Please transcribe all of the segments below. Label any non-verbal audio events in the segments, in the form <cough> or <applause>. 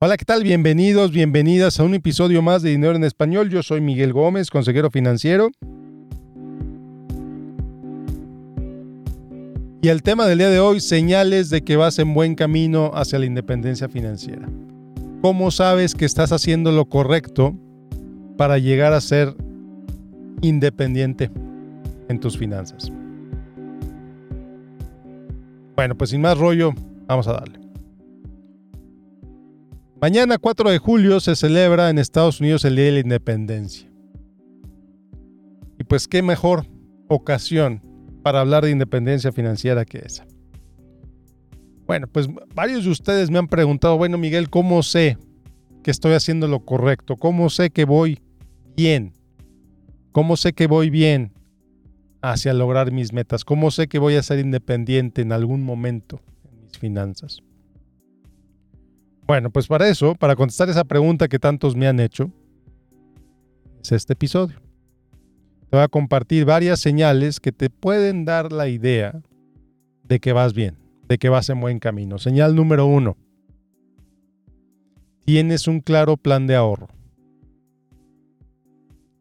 Hola, ¿qué tal? Bienvenidos, bienvenidas a un episodio más de Dinero en Español. Yo soy Miguel Gómez, consejero financiero. Y el tema del día de hoy, señales de que vas en buen camino hacia la independencia financiera. ¿Cómo sabes que estás haciendo lo correcto para llegar a ser independiente en tus finanzas? Bueno, pues sin más rollo, vamos a darle. Mañana 4 de julio se celebra en Estados Unidos el Día de la Independencia. Y pues qué mejor ocasión para hablar de independencia financiera que esa. Bueno, pues varios de ustedes me han preguntado, bueno Miguel, ¿cómo sé que estoy haciendo lo correcto? ¿Cómo sé que voy bien? ¿Cómo sé que voy bien hacia lograr mis metas? ¿Cómo sé que voy a ser independiente en algún momento en mis finanzas? Bueno, pues para eso, para contestar esa pregunta que tantos me han hecho, es este episodio. Te voy a compartir varias señales que te pueden dar la idea de que vas bien, de que vas en buen camino. Señal número uno. Tienes un claro plan de ahorro.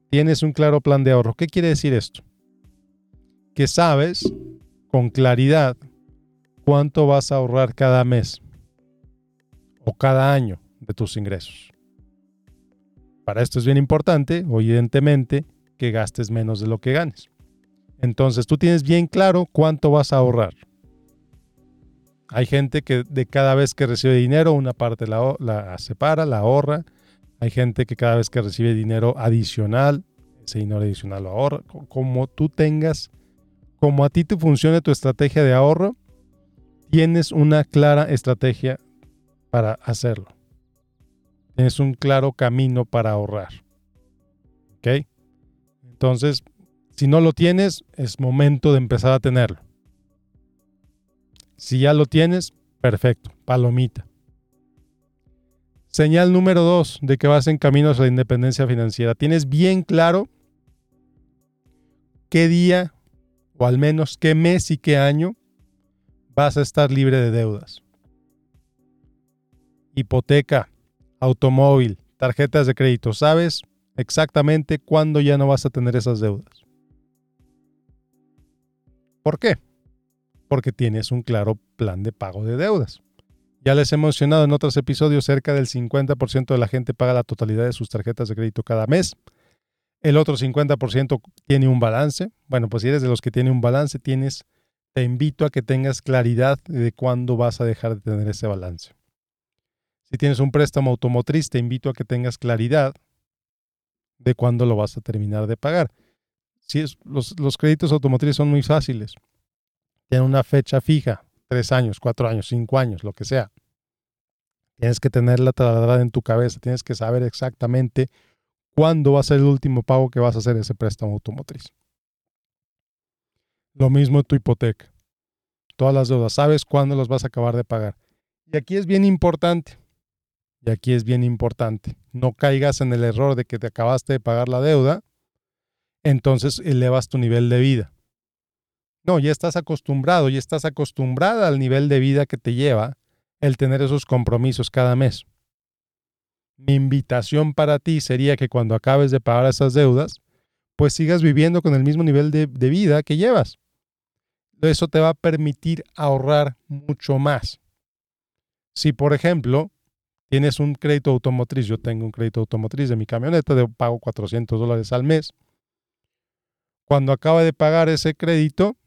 Tienes un claro plan de ahorro. ¿Qué quiere decir esto? Que sabes con claridad cuánto vas a ahorrar cada mes o cada año de tus ingresos. Para esto es bien importante, evidentemente, que gastes menos de lo que ganes. Entonces tú tienes bien claro cuánto vas a ahorrar. Hay gente que de cada vez que recibe dinero, una parte la, la, separa, la ahorra. Hay gente que cada vez que recibe dinero adicional, ese dinero adicional lo ahorra. Como tú tengas, como a ti te funcione tu estrategia de ahorro, tienes una clara estrategia para hacerlo. Tienes un claro camino para ahorrar. ¿Ok? Entonces, si no lo tienes, es momento de empezar a tenerlo. Si ya lo tienes, perfecto, palomita. Señal número dos de que vas en camino hacia la independencia financiera. Tienes bien claro qué día, o al menos qué mes y qué año, vas a estar libre de deudas hipoteca, automóvil, tarjetas de crédito. Sabes exactamente cuándo ya no vas a tener esas deudas. ¿Por qué? Porque tienes un claro plan de pago de deudas. Ya les he mencionado en otros episodios, cerca del 50% de la gente paga la totalidad de sus tarjetas de crédito cada mes. El otro 50% tiene un balance. Bueno, pues si eres de los que tiene un balance, tienes, te invito a que tengas claridad de cuándo vas a dejar de tener ese balance. Si tienes un préstamo automotriz, te invito a que tengas claridad de cuándo lo vas a terminar de pagar. Si los, créditos automotrices son muy fáciles. Tienen una fecha fija, tres años, cuatro años, cinco años, lo que sea. Tienes que tenerla taladrada en tu cabeza, tienes que saber exactamente cuándo va a ser el último pago que vas a hacer ese préstamo automotriz. Lo mismo tu hipoteca. Todas las deudas, sabes cuándo las vas a acabar de pagar. Y aquí es bien importante y aquí es bien importante, no caigas en el error de que te acabaste de pagar la deuda, entonces elevas tu nivel de vida. No, ya estás acostumbrado, ya estás acostumbrada al nivel de vida que te lleva el tener esos compromisos cada mes. Mi invitación para ti sería que cuando acabes de pagar esas deudas, pues sigas viviendo con el mismo nivel de, de vida que llevas. Eso te va a permitir ahorrar mucho más. Si, por ejemplo, tienes un crédito automotriz, yo tengo un crédito automotriz de mi camioneta, de pago 400 dólares al mes. Cuando acabe de pagar ese crédito,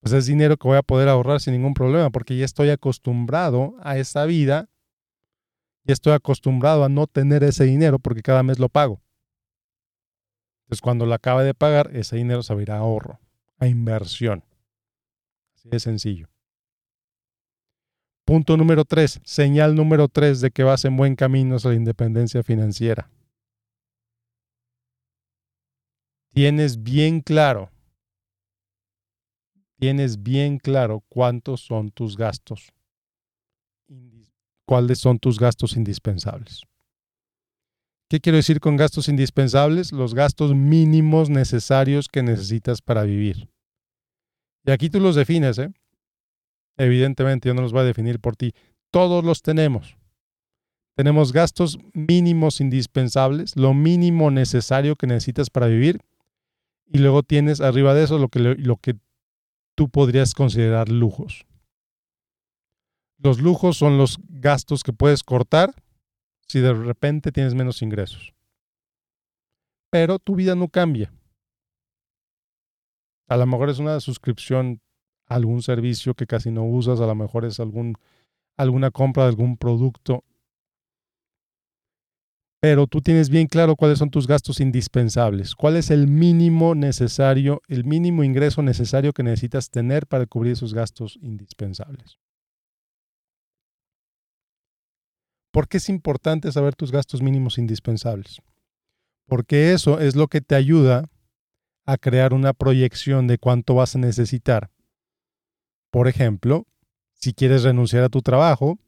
pues es dinero que voy a poder ahorrar sin ningún problema, porque ya estoy acostumbrado a esa vida, y estoy acostumbrado a no tener ese dinero porque cada mes lo pago. Entonces, cuando lo acabe de pagar, ese dinero se va a ir a ahorro, a inversión. Así de sencillo. Punto número tres, señal número tres de que vas en buen camino hacia la independencia financiera. Tienes bien claro, tienes bien claro cuántos son tus gastos, cuáles son tus gastos indispensables. ¿Qué quiero decir con gastos indispensables? Los gastos mínimos necesarios que necesitas para vivir. Y aquí tú los defines, ¿eh? Evidentemente yo no los voy a definir por ti. Todos los tenemos. Tenemos gastos mínimos indispensables, lo mínimo necesario que necesitas para vivir. Y luego tienes arriba de eso lo que, lo que tú podrías considerar lujos. Los lujos son los gastos que puedes cortar si de repente tienes menos ingresos. Pero tu vida no cambia. A lo mejor es una suscripción algún servicio que casi no usas, a lo mejor es algún, alguna compra de algún producto pero tú tienes bien claro cuáles son tus gastos indispensables, cuál es el mínimo necesario, el mínimo ingreso necesario que necesitas tener para cubrir esos gastos indispensables. ¿Por qué es importante saber tus gastos mínimos indispensables? Porque eso es lo que te ayuda a crear una proyección de cuánto vas a necesitar. Por ejemplo, si quieres renunciar a tu trabajo,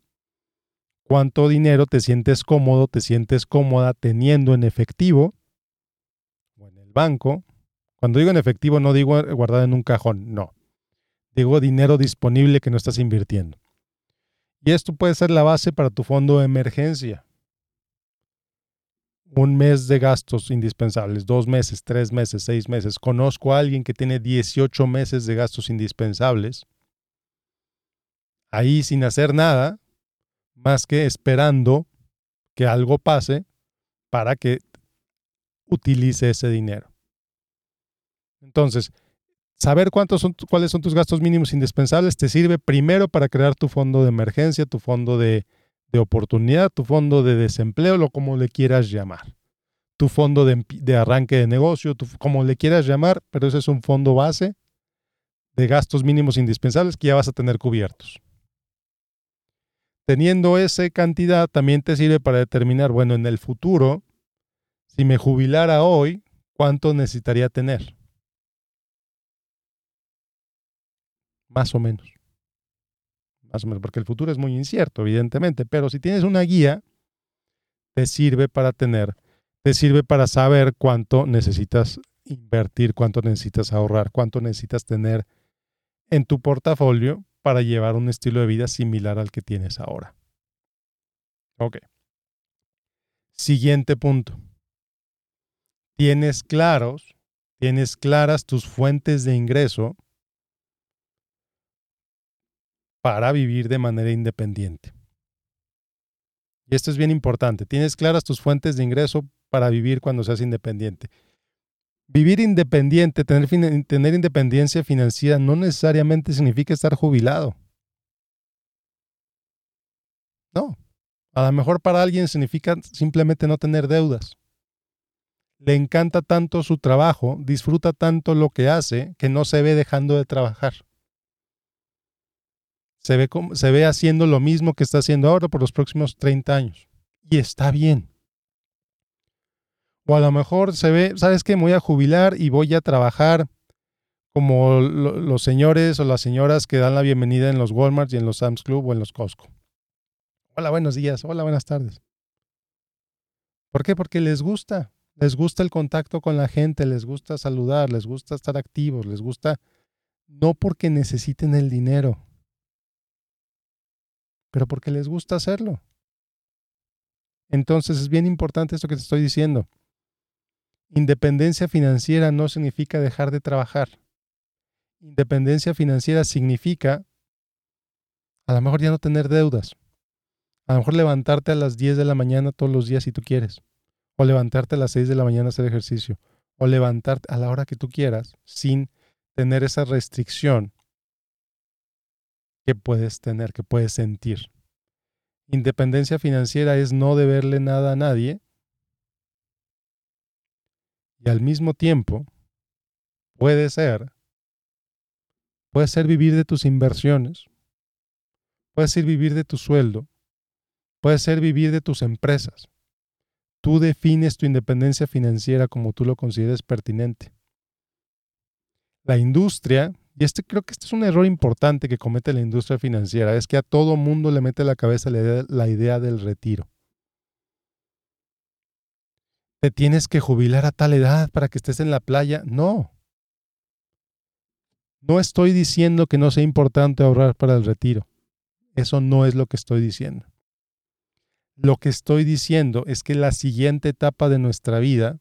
cuánto dinero te sientes cómodo, te sientes cómoda teniendo en efectivo o en el banco. Cuando digo en efectivo no digo guardado en un cajón, no. Digo dinero disponible que no estás invirtiendo. Y esto puede ser la base para tu fondo de emergencia. Un mes de gastos indispensables, dos meses, tres meses, seis meses. Conozco a alguien que tiene 18 meses de gastos indispensables. Ahí sin hacer nada, más que esperando que algo pase para que utilice ese dinero. Entonces, saber cuántos son, cuáles son tus gastos mínimos indispensables te sirve primero para crear tu fondo de emergencia, tu fondo de, oportunidad, tu fondo de desempleo, lo como le quieras llamar. Tu fondo de, de arranque de negocio, como le quieras llamar, pero ese es un fondo base de gastos mínimos indispensables que ya vas a tener cubiertos. Teniendo esa cantidad también te sirve para determinar, bueno, en el futuro, si me jubilara hoy, ¿cuánto necesitaría tener? Más o menos. Más o menos, porque el futuro es muy incierto, evidentemente, pero si tienes una guía, te sirve para tener, te sirve para saber cuánto necesitas invertir, cuánto necesitas ahorrar, cuánto necesitas tener en tu portafolio para llevar un estilo de vida similar al que tienes ahora. Ok. Siguiente punto. Tienes claros, tienes claras tus fuentes de ingreso para vivir de manera independiente. Y esto es bien importante. Tienes claras tus fuentes de ingreso para vivir cuando seas independiente vivir independiente, tener, tener independencia financiera no necesariamente significa estar jubilado. No. A lo mejor para alguien significa simplemente no tener deudas. Le encanta tanto su trabajo, disfruta tanto lo que hace, que no se ve dejando de trabajar. Se ve, se ve haciendo lo mismo que está haciendo ahora por los próximos 30 años. Y está bien. O a lo mejor se ve, ¿sabes qué? Voy a jubilar y voy a trabajar como los señores o las señoras que dan la bienvenida en los Walmart y en los Sam's Club o en los Costco. Hola, buenos días. Hola, buenas tardes. ¿Por qué? Porque les gusta. Les gusta el contacto con la gente, les gusta saludar, les gusta estar activos, les gusta no porque necesiten el dinero, pero porque les gusta hacerlo. Entonces es bien importante esto que te estoy diciendo. Independencia financiera no significa dejar de trabajar. Independencia financiera significa a lo mejor ya no tener deudas. A lo mejor levantarte a las 10 de la mañana todos los días si tú quieres. O levantarte a las 6 de la mañana a hacer ejercicio. O levantarte a la hora que tú quieras sin tener esa restricción que puedes tener, que puedes sentir. Independencia financiera es no deberle nada a nadie y al mismo tiempo, puede ser, puede ser vivir de tus inversiones, puede ser vivir de tu sueldo, puede ser vivir de tus empresas. Tú defines tu independencia financiera como tú lo consideres pertinente. La industria, y este creo que este es un error importante que comete la industria financiera, es que a todo mundo le mete la cabeza la idea del retiro te tienes que jubilar a tal edad para que estés en la playa. No. No estoy diciendo que no sea importante ahorrar para el retiro. Eso no es lo que estoy diciendo. Lo que estoy diciendo es que la siguiente etapa de nuestra vida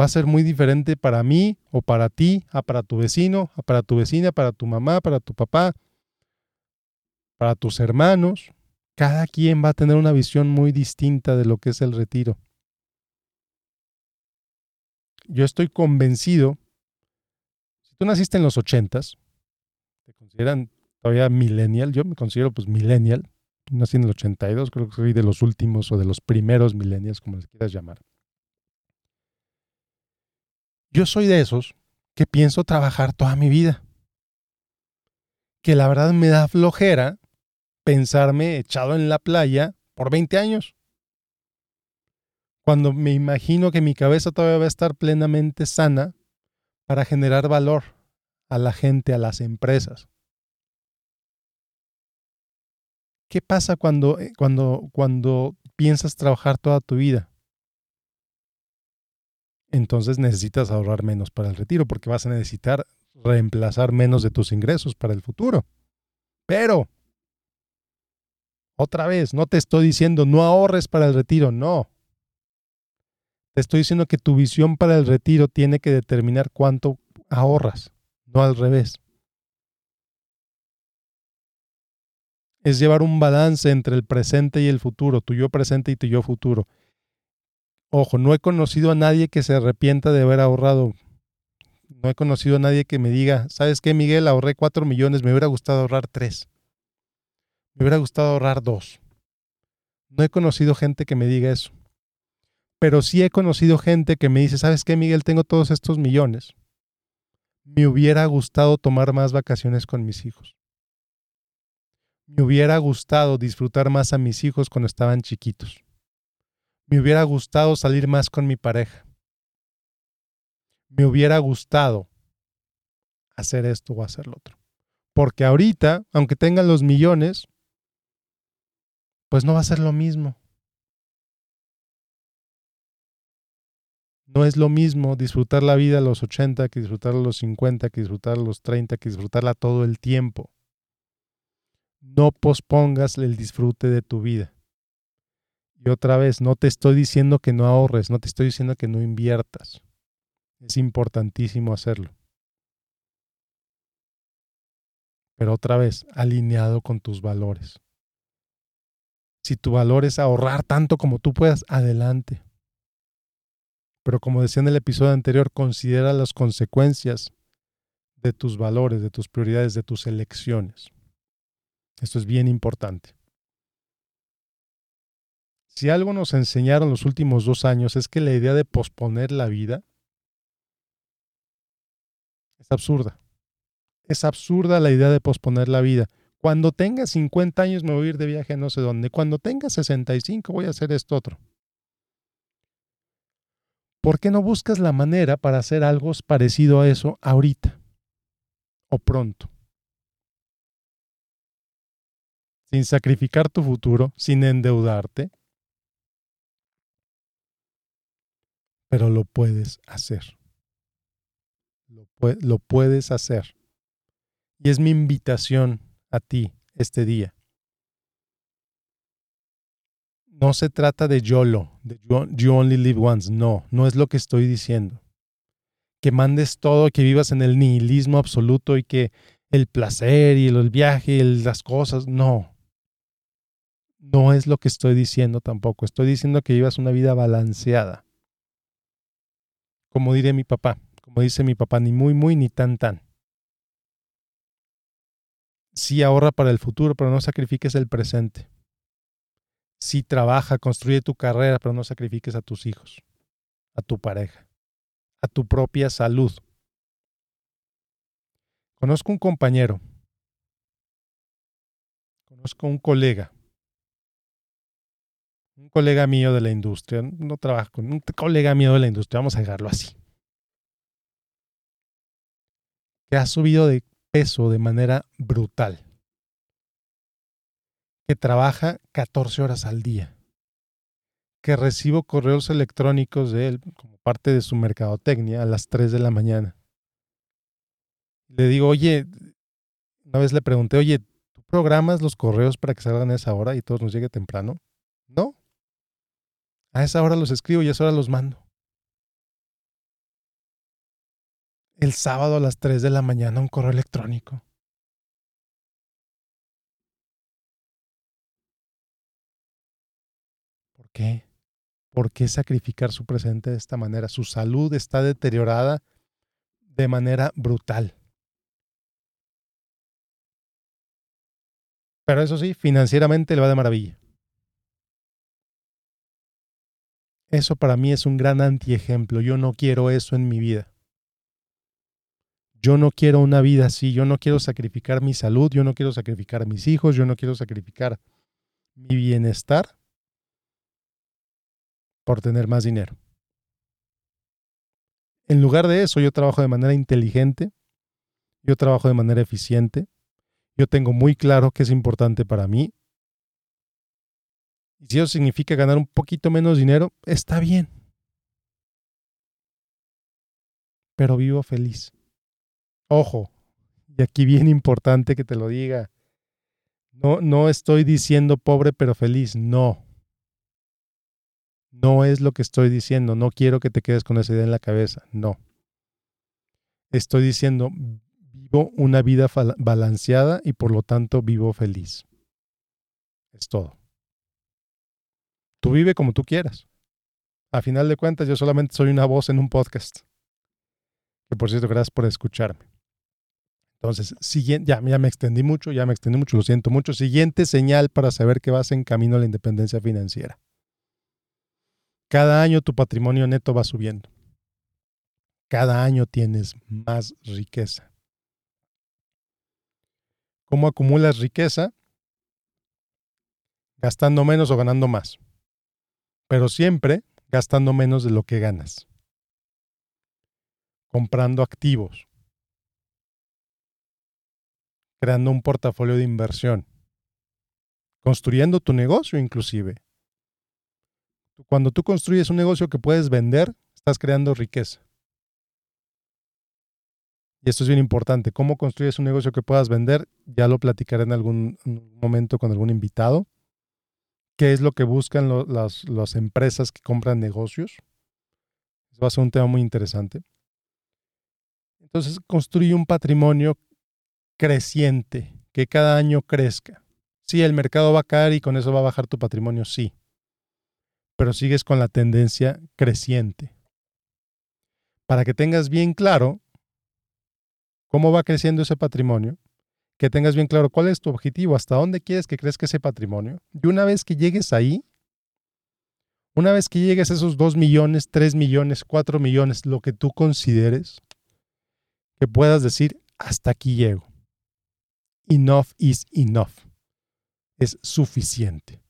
va a ser muy diferente para mí o para ti, a para tu vecino, a para tu vecina, para tu mamá, para tu papá, para tus hermanos. Cada quien va a tener una visión muy distinta de lo que es el retiro. Yo estoy convencido, si tú naciste en los ochentas, te consideran todavía millennial, yo me considero pues millennial, nací en el 82, creo que soy de los últimos o de los primeros millennials, como les quieras llamar. Yo soy de esos que pienso trabajar toda mi vida. Que la verdad me da flojera pensarme echado en la playa por 20 años. Cuando me imagino que mi cabeza todavía va a estar plenamente sana para generar valor a la gente, a las empresas. ¿Qué pasa cuando, eh, cuando, cuando piensas trabajar toda tu vida? Entonces necesitas ahorrar menos para el retiro porque vas a necesitar reemplazar menos de tus ingresos para el futuro. Pero, otra vez, no te estoy diciendo no ahorres para el retiro, no. Te estoy diciendo que tu visión para el retiro tiene que determinar cuánto ahorras, no al revés. es llevar un balance entre el presente y el futuro, tu yo presente y tu yo futuro. Ojo, no he conocido a nadie que se arrepienta de haber ahorrado. No he conocido a nadie que me diga, ¿sabes qué, Miguel? Ahorré cuatro millones, me hubiera gustado ahorrar tres. Me hubiera gustado ahorrar dos. No he conocido gente que me diga eso. Pero sí he conocido gente que me dice, ¿sabes qué, Miguel? Tengo todos estos millones. Me hubiera gustado tomar más vacaciones con mis hijos me hubiera gustado disfrutar más a mis hijos cuando estaban chiquitos. Me hubiera gustado salir más con mi pareja. Me hubiera gustado hacer esto o hacer lo otro. Porque ahorita, aunque tengan los millones, pues no va a ser lo mismo. No es lo mismo disfrutar la vida a los 80 que disfrutar a los 50, que disfrutar a los 30, que disfrutarla todo el tiempo no pospongas el disfrute de tu vida. Y otra vez, no te estoy diciendo que no ahorres, no te estoy diciendo que no inviertas. Es importantísimo hacerlo. Pero otra vez, alineado con tus valores. Si tu valor es ahorrar tanto como tú puedas, adelante. Pero como decía en el episodio anterior, considera las consecuencias de tus valores, de tus prioridades, de tus elecciones. Esto es bien importante. Si algo nos enseñaron los últimos dos años es que la idea de posponer la vida es absurda. Es absurda la idea de posponer la vida. Cuando tenga 50 años me voy a ir de viaje no sé dónde. Cuando tenga 65 voy a hacer esto otro. ¿Por qué no buscas la manera para hacer algo parecido a eso ahorita o pronto? sin sacrificar tu futuro, sin endeudarte, pero lo puedes hacer. Lo, puedes hacer. Y es mi invitación a ti este día. No se trata de YOLO, de you only live once. No, no es lo que estoy diciendo. Que mandes todo, que vivas en el nihilismo absoluto y que el placer y el viaje y las cosas. No, no es lo que estoy diciendo tampoco. Estoy diciendo que llevas una vida balanceada. Como diré mi papá, como dice mi papá, ni muy, muy, ni tan, tan. Sí ahorra para el futuro, pero no sacrifiques el presente. Sí trabaja, construye tu carrera, pero no sacrifiques a tus hijos, a tu pareja, a tu propia salud. Conozco un compañero, conozco un colega un colega mío de la industria, no trabaja con un colega mío de la industria, vamos a dejarlo así, que ha subido de peso de manera brutal, que trabaja 14 horas al día, que recibo correos electrónicos de él como parte de su mercadotecnia a las 3 de la mañana. Le digo, oye, una vez le pregunté, oye, programas los correos para que salgan a esa hora y todos nos llegue temprano? No. A esa hora los escribo y a esa hora los mando. El sábado a las 3 de la mañana un correo electrónico. ¿Por qué? ¿Por qué sacrificar su presente de esta manera? Su salud está deteriorada de manera brutal. Pero eso sí, financieramente le va de maravilla. Eso para mí es un gran antiejemplo. Yo no quiero eso en mi vida. Yo no quiero una vida así. Yo no quiero sacrificar mi salud. Yo no quiero sacrificar a mis hijos. Yo no quiero sacrificar mi bienestar por tener más dinero. En lugar de eso, yo trabajo de manera inteligente. Yo trabajo de manera eficiente. Yo tengo muy claro qué es importante para mí. Y si eso significa ganar un poquito menos dinero, está bien. Pero vivo feliz. Ojo, y aquí bien importante que te lo diga. No, no estoy diciendo pobre pero feliz, no. No es lo que estoy diciendo, no quiero que te quedes con esa idea en la cabeza, no. Estoy diciendo una vida balanceada y por lo tanto vivo feliz. Es todo. Tú vive como tú quieras. A final de cuentas, yo solamente soy una voz en un podcast. Que por cierto, gracias por escucharme. Entonces, siguiente, ya, ya me extendí mucho, ya me extendí mucho, lo siento mucho. Siguiente señal para saber que vas en camino a la independencia financiera. Cada año tu patrimonio neto va subiendo. Cada año tienes más riqueza. ¿Cómo acumulas riqueza? Gastando menos o ganando más. Pero siempre gastando menos de lo que ganas. Comprando activos. Creando un portafolio de inversión. Construyendo tu negocio inclusive. Cuando tú construyes un negocio que puedes vender, estás creando riqueza. Y esto es bien importante. ¿Cómo construyes un negocio que puedas vender? Ya lo platicaré en algún momento con algún invitado. ¿Qué es lo que buscan las, empresas que compran negocios? Eso va a ser un tema muy interesante. Entonces, construye un patrimonio creciente, que cada año crezca. Sí, el mercado va a caer y con eso va a bajar tu patrimonio, sí. Pero sigues con la tendencia creciente. Para que tengas bien claro cómo va creciendo ese patrimonio, que tengas bien claro cuál es tu objetivo, hasta dónde quieres que crezca ese patrimonio. Y una vez que llegues ahí, una vez que llegues a esos 2 millones, 3 millones, 4 millones, lo que tú consideres, que puedas decir, hasta aquí llego. Enough is enough. Es suficiente.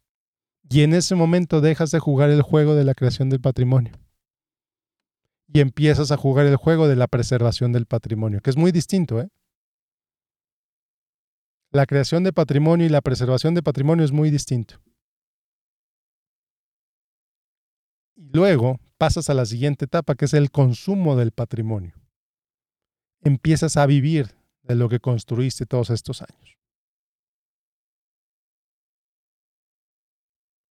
Y en ese momento dejas de jugar el juego de la creación del patrimonio y empiezas a jugar el juego de la preservación del patrimonio, que es muy distinto. ¿eh? La creación de patrimonio y la preservación de patrimonio es muy distinto. Y luego pasas a la siguiente etapa, que es el consumo del patrimonio. Empiezas a vivir de lo que construiste todos estos años.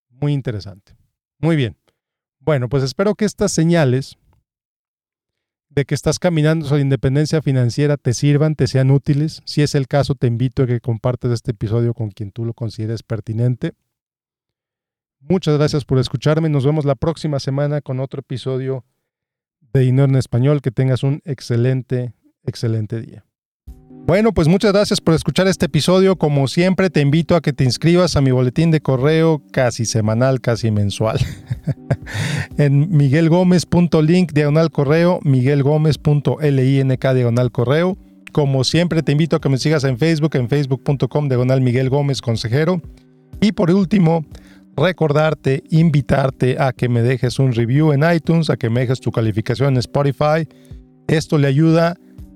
Muy interesante. Muy bien. Bueno, pues espero que estas señales de que estás caminando hacia independencia financiera te sirvan, te sean útiles. Si es el caso, te invito a que compartas este episodio con quien tú lo consideres pertinente. Muchas gracias por escucharme. Nos vemos la próxima semana con otro episodio de Dinero en Español. Que tengas un excelente, excelente día. Bueno, pues muchas gracias por escuchar este episodio. Como siempre, te invito a que te inscribas a mi boletín de correo casi semanal, casi mensual. <laughs> en miguelgomez.link diagonal correo, miguelgomez.link diagonal correo. Como siempre, te invito a que me sigas en Facebook, en facebook.com diagonal Miguel Gómez Consejero. Y por último, recordarte, invitarte a que me dejes un review en iTunes, a que me dejes tu calificación en Spotify. Esto le ayuda